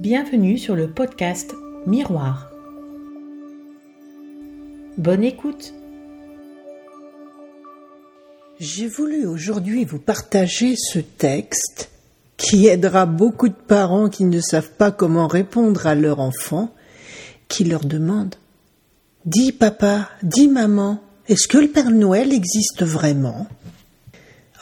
Bienvenue sur le podcast Miroir. Bonne écoute. J'ai voulu aujourd'hui vous partager ce texte qui aidera beaucoup de parents qui ne savent pas comment répondre à leur enfant, qui leur demande Dis papa, dis maman, est-ce que le Père Noël existe vraiment?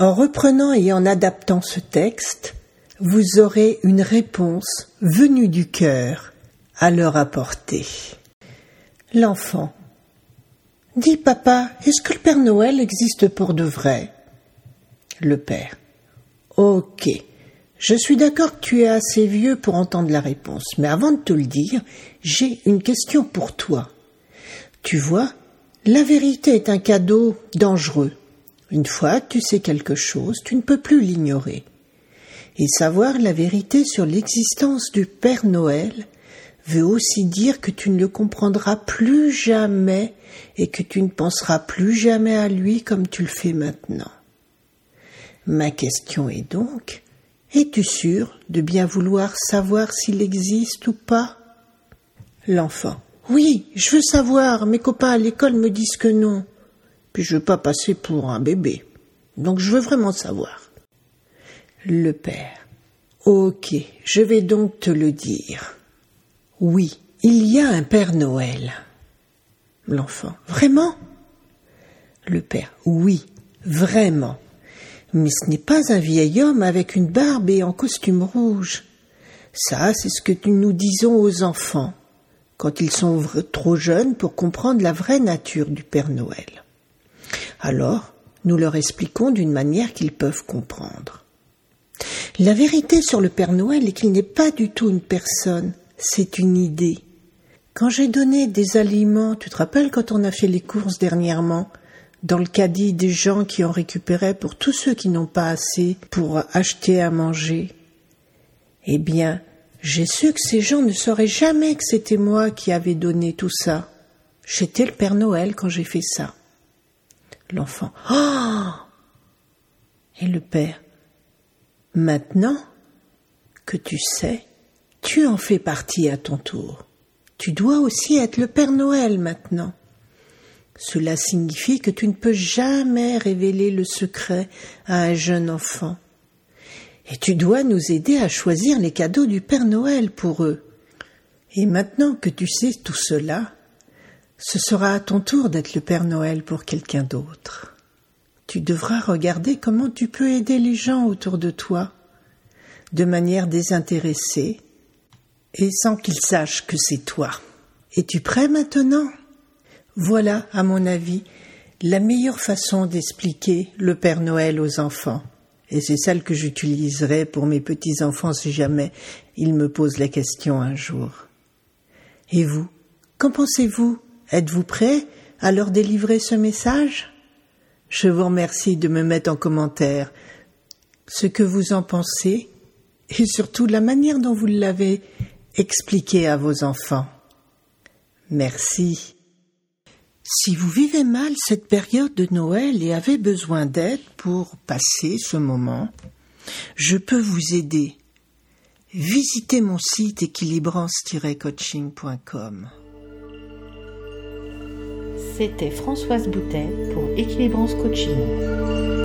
En reprenant et en adaptant ce texte, vous aurez une réponse venue du cœur à leur apporter. L'enfant. Dis papa, est-ce que le Père Noël existe pour de vrai? Le père. Ok. Je suis d'accord que tu es assez vieux pour entendre la réponse, mais avant de te le dire, j'ai une question pour toi. Tu vois, la vérité est un cadeau dangereux. Une fois tu sais quelque chose, tu ne peux plus l'ignorer. Et savoir la vérité sur l'existence du Père Noël veut aussi dire que tu ne le comprendras plus jamais et que tu ne penseras plus jamais à lui comme tu le fais maintenant. Ma question est donc, es-tu sûr de bien vouloir savoir s'il existe ou pas? L'enfant. Oui, je veux savoir, mes copains à l'école me disent que non. Puis je veux pas passer pour un bébé. Donc je veux vraiment savoir. Le père. Ok, je vais donc te le dire. Oui, il y a un Père Noël. L'enfant. Vraiment? Le père. Oui, vraiment. Mais ce n'est pas un vieil homme avec une barbe et en costume rouge. Ça, c'est ce que nous disons aux enfants quand ils sont trop jeunes pour comprendre la vraie nature du Père Noël. Alors, nous leur expliquons d'une manière qu'ils peuvent comprendre. La vérité sur le Père Noël est qu'il n'est pas du tout une personne, c'est une idée. Quand j'ai donné des aliments, tu te rappelles quand on a fait les courses dernièrement, dans le caddie des gens qui en récupéraient pour tous ceux qui n'ont pas assez pour acheter à manger. Eh bien, j'ai su que ces gens ne sauraient jamais que c'était moi qui avais donné tout ça. J'étais le Père Noël quand j'ai fait ça. L'enfant. Oh Et le père. Maintenant que tu sais, tu en fais partie à ton tour. Tu dois aussi être le Père Noël maintenant. Cela signifie que tu ne peux jamais révéler le secret à un jeune enfant. Et tu dois nous aider à choisir les cadeaux du Père Noël pour eux. Et maintenant que tu sais tout cela, ce sera à ton tour d'être le Père Noël pour quelqu'un d'autre. Tu devras regarder comment tu peux aider les gens autour de toi, de manière désintéressée, et sans qu'ils sachent que c'est toi. Es-tu prêt maintenant? Voilà, à mon avis, la meilleure façon d'expliquer le Père Noël aux enfants. Et c'est celle que j'utiliserai pour mes petits-enfants si jamais ils me posent la question un jour. Et vous, qu'en pensez-vous? Êtes-vous prêt à leur délivrer ce message? Je vous remercie de me mettre en commentaire ce que vous en pensez et surtout la manière dont vous l'avez expliqué à vos enfants. Merci. Si vous vivez mal cette période de Noël et avez besoin d'aide pour passer ce moment, je peux vous aider. Visitez mon site équilibrance-coaching.com. C'était Françoise Boutet pour Équilibrance Coaching.